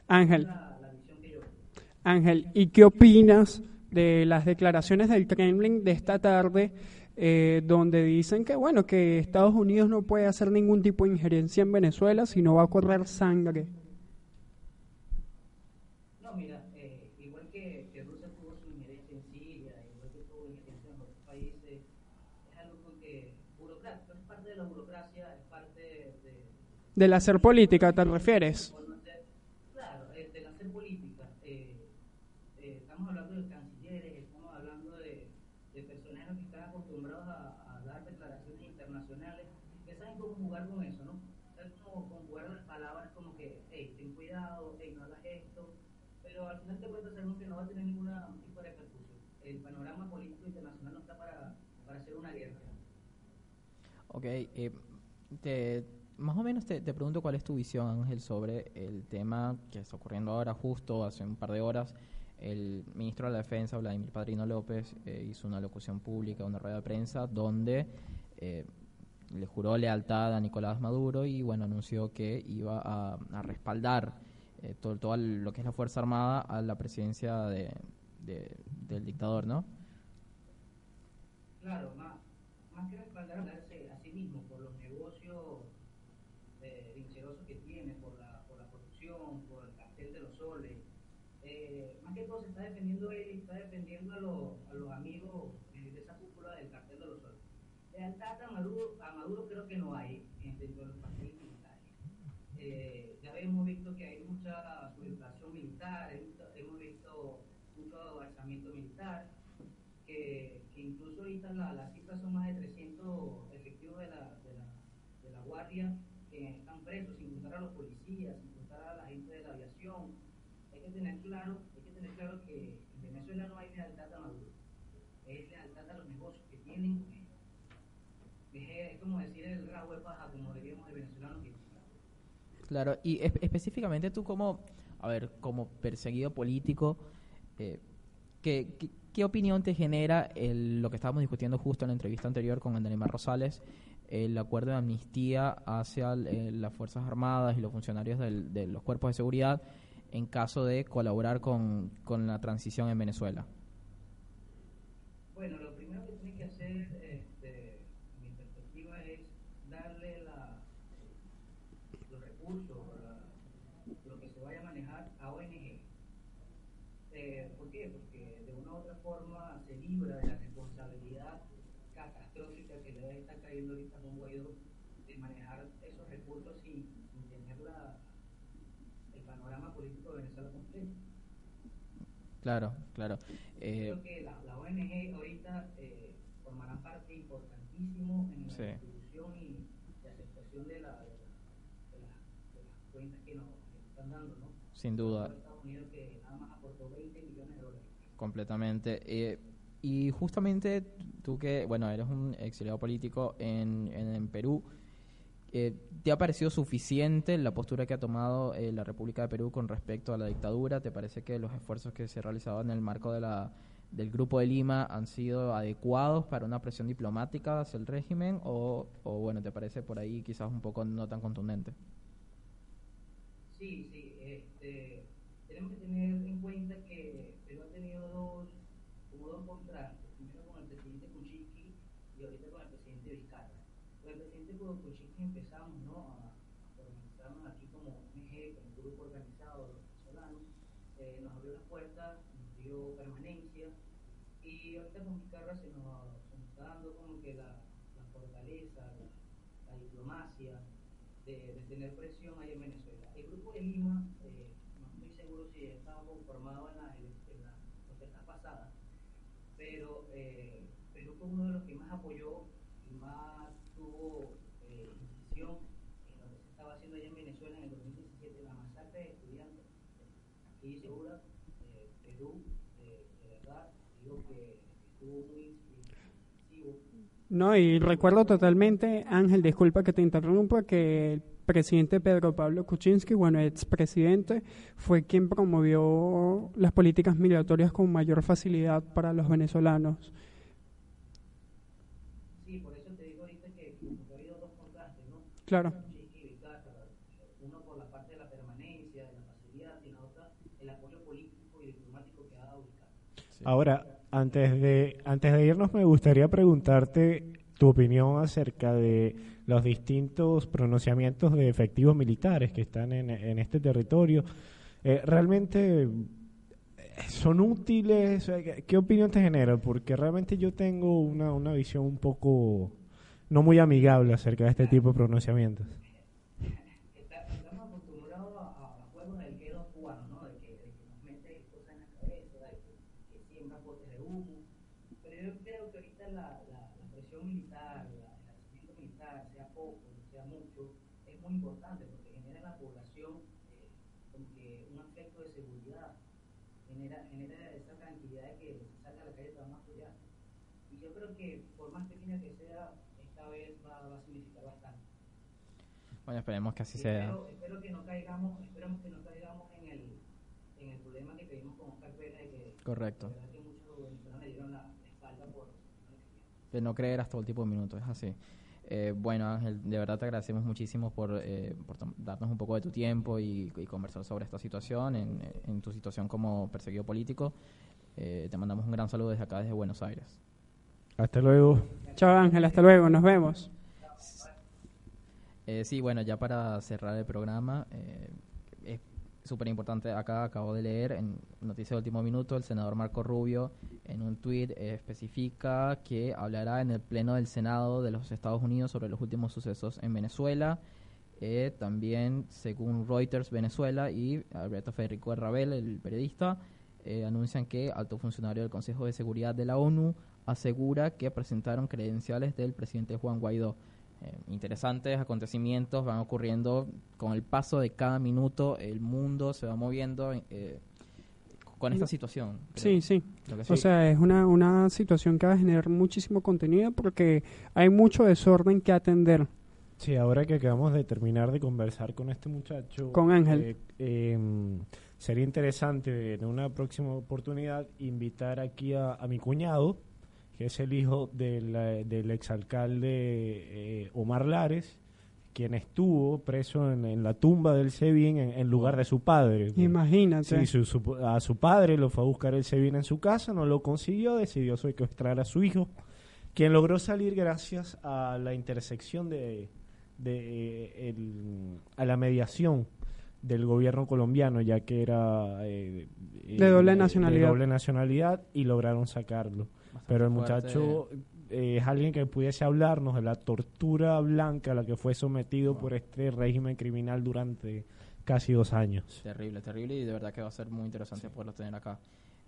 Ángel. Ángel, ¿y qué opinas de las declaraciones del Kremlin de esta tarde, eh, donde dicen que bueno que Estados Unidos no puede hacer ningún tipo de injerencia en Venezuela, sino va a correr sangre? No, mira, eh, igual que, que Rusia tuvo su injerencia en Siria, igual que tuvo injerencia en otros países, es algo que burocrático, es parte de la burocracia, es parte de, Del hacer política, ¿te refieres? conocer, claro, eh, del hacer política. Eh, eh, estamos hablando de cancilleres, estamos hablando de, de personajes que están acostumbrados a, a dar declaraciones internacionales, que saben cómo jugar con eso, ¿no? Saben cómo conjugar las palabras como que, hey, ten cuidado, hey, no hagas esto, pero al final de cuentas sabemos que no va a tener ninguna tipo de repercusión. El panorama político internacional no está para, para hacer una guerra. Ok, eh, te, más o menos te, te pregunto cuál es tu visión, Ángel, sobre el tema que está ocurriendo ahora, justo hace un par de horas. El ministro de la Defensa, Vladimir Padrino López, eh, hizo una locución pública, una rueda de prensa, donde eh, le juró lealtad a Nicolás Maduro y, bueno, anunció que iba a, respaldar eh, todo, todo lo que es la Fuerza Armada a la presidencia de, de- del dictador, ¿no? Claro, más, más que respaldarse a sí mismo por los negocios eh, vincerosos que tiene, por la, por la corrupción, por el cartel de los soles. Eh, más que todo se está defendiendo él y está defendiendo a, los a los amigos eh, de esa cúpula del cartel de los soles. Lealtad a Maduro, a Maduro creo que no hay eh, dentro de los partidos militares. Eh, ya hemos visto que hay mucha sublevación militar, hemos visto, hemos visto mucho alzamiento militar que, que incluso ahorita la- las cifras son más de 300 efectivos de la, de la, de la guardia que están presos, sin contar a los policías, sin contar a la gente de la aviación. Hay que tener claro, hay que tener claro que en Venezuela no hay lealtad a Maduro, es lealtad a los negocios que tienen con él. Es, es como decir el rabo de paja, como diríamos el venezolano que Claro, y espe- específicamente tú como, a ver, como perseguido político, eh, ¿qué, opinión te genera el- lo que estábamos discutiendo justo en la entrevista anterior con Andalimar Rosales, el acuerdo de amnistía hacia eh, las Fuerzas Armadas y los funcionarios del- de los cuerpos de seguridad en caso de colaborar con, con la transición en Venezuela? Bueno, lo primero que tiene que hacer, este, mi perspectiva, es darle la, los recursos, la- lo que se vaya a manejar a ONG. Eh, ¿Por qué? Porque de una u otra forma se libra de la responsabilidad catastrófica que le debe estar cayendo ahorita a Juan Guaidó de manejar esos recursos sin, sin tener la, el panorama político de Venezuela completo. Claro, claro. Eh, Creo que la, la ONG ahorita eh, formará parte importantísimo en la Sí. distribución y, y aceptación de, la, de, la- de de las cuentas que nos, están dando, ¿no? Sin duda. Estados Unidos que nada más aportó 20 millones de dólares. Completamente. Eh, y justamente tú que, bueno, eres un exiliado político en, en, en Perú, eh, ¿te ha parecido suficiente la postura que ha tomado eh, la República de Perú con respecto a la dictadura? ¿Te parece que los esfuerzos que se realizaban en el marco de la, del Grupo de Lima han sido adecuados para una presión diplomática hacia el régimen? O, o bueno, ¿te parece por ahí quizás un poco no tan contundente? Sí, sí, este, tenemos que tener en cuenta que Perú ha tenido dos, como dos contrastes, primero con el presidente Kuczynski y ahorita con el presidente Vizcarra. Con el presidente Kuczynski empezamos ¿no? a, a organizarnos aquí como ONG, como grupo organizado de los venezolanos, eh, nos abrió las puertas, nos dio permanencia y ahorita con Vizcarra se nos, se nos está dando como la, fortaleza, la, diplomacia, de, tener presión ahí en Venezuela. El grupo de Lima, eh, no estoy seguro si estaba conformado en las protestas pasadas, pero eh, Perú fue uno de los que más apoyó y más tuvo eh, incisión en lo que se estaba haciendo allá en Venezuela en el 2017, la masacre de estudiantes. Aquí segura, eh, Perú, eh, de verdad, digo que estuvo muy incisivo No, y recuerdo totalmente, Ángel, disculpa que te interrumpa, que presidente Pedro Pablo Kuczynski, bueno, expresidente, fue quien promovió las políticas migratorias con mayor facilidad para los venezolanos. Sí, por eso te digo ahorita que, ha habido dos contrastes, ¿no? Claro. Uno por la parte de la permanencia, de la facilidad, y la otra el apoyo político y diplomático que ha dado Ahora, antes de, antes de irnos, me gustaría preguntarte tu opinión acerca de los distintos pronunciamientos de efectivos militares que están en, en este territorio. Eh, ¿Realmente son útiles? ¿Qué opinión te genera? Porque realmente yo tengo una, una visión un poco no muy amigable acerca de este tipo de pronunciamientos. Bueno, esperemos que así sea. Espero, que no caigamos, esperemos que no caigamos en el, en el problema que tuvimos con Oscar Pérez de que, Correcto. que muchos venezolanos le dieron la espalda por... De no creer hasta el último minuto, es así. Eh, bueno, Ángel, de verdad te agradecemos muchísimo por, eh, por darnos un poco de tu tiempo y, y conversar sobre esta situación, en, en, tu situación como perseguido político. Eh, te mandamos un gran saludo desde acá, desde Buenos Aires. Hasta luego. Chao Ángel, hasta luego, nos vemos. Eh, sí, bueno, ya para cerrar el programa, eh, es súper importante, acá acabo de leer en Noticia de Último Minuto, el senador Marco Rubio en un tuit eh, especifica que hablará en el Pleno del Senado de los Estados Unidos sobre los últimos sucesos en Venezuela. también, según Reuters Venezuela y Alberto Federico Rabel, el periodista, anuncian que alto funcionario del Consejo de Seguridad de la ONU asegura que presentaron credenciales del presidente Juan Guaidó. Eh, interesantes acontecimientos van ocurriendo con el paso de cada minuto, el mundo se va moviendo eh, con esta situación. Sí, sí. O sea, es una, una situación que va a generar muchísimo contenido porque hay mucho desorden que atender. Sí, ahora que acabamos de terminar de conversar con este muchacho. Con Ángel. Eh, em, sería interesante en una próxima oportunidad invitar aquí a mi cuñado, que es el hijo del, del exalcalde eh, Omar Lares, quien estuvo preso en, la tumba del SEBIN en, lugar de su padre. Imagínate. Sí, a su padre lo fue a buscar el SEBIN en su casa, no lo consiguió, decidió secuestrar a su hijo, quien logró salir gracias a la intersección de, de a la mediación del gobierno colombiano, ya que era eh, de doble nacionalidad. De doble nacionalidad y lograron sacarlo. Pero el muchacho eh, es alguien que pudiese hablarnos de la tortura blanca a la que fue sometido por este régimen criminal durante casi dos años. Terrible, terrible y de verdad que va a ser muy interesante poderlo tener acá.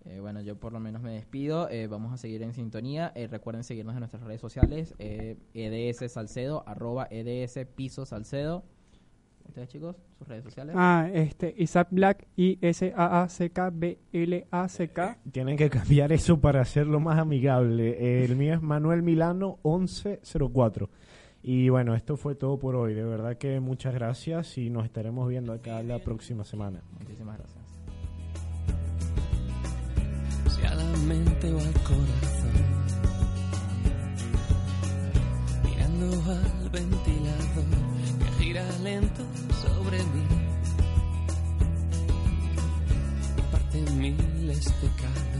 Eh, bueno, yo por lo menos me despido. Eh, vamos a seguir en sintonía. recuerden seguirnos en nuestras redes sociales. EDS Salcedo, arroba EDS Piso Salcedo. Ustedes, chicos, sus redes sociales. Ah, este, Isaac Black, I-S-A-A-C-K-B-L-A-C-K. Tienen que cambiar eso para hacerlo más amigable. El mío es Manuel Milano 1104. Y bueno, esto fue todo por hoy. De verdad que muchas gracias y nos estaremos viendo acá la próxima semana. Muchísimas gracias. Si a la mente o al corazón, mirando al ventilador gira lento sobre mí. Parte miles de calor.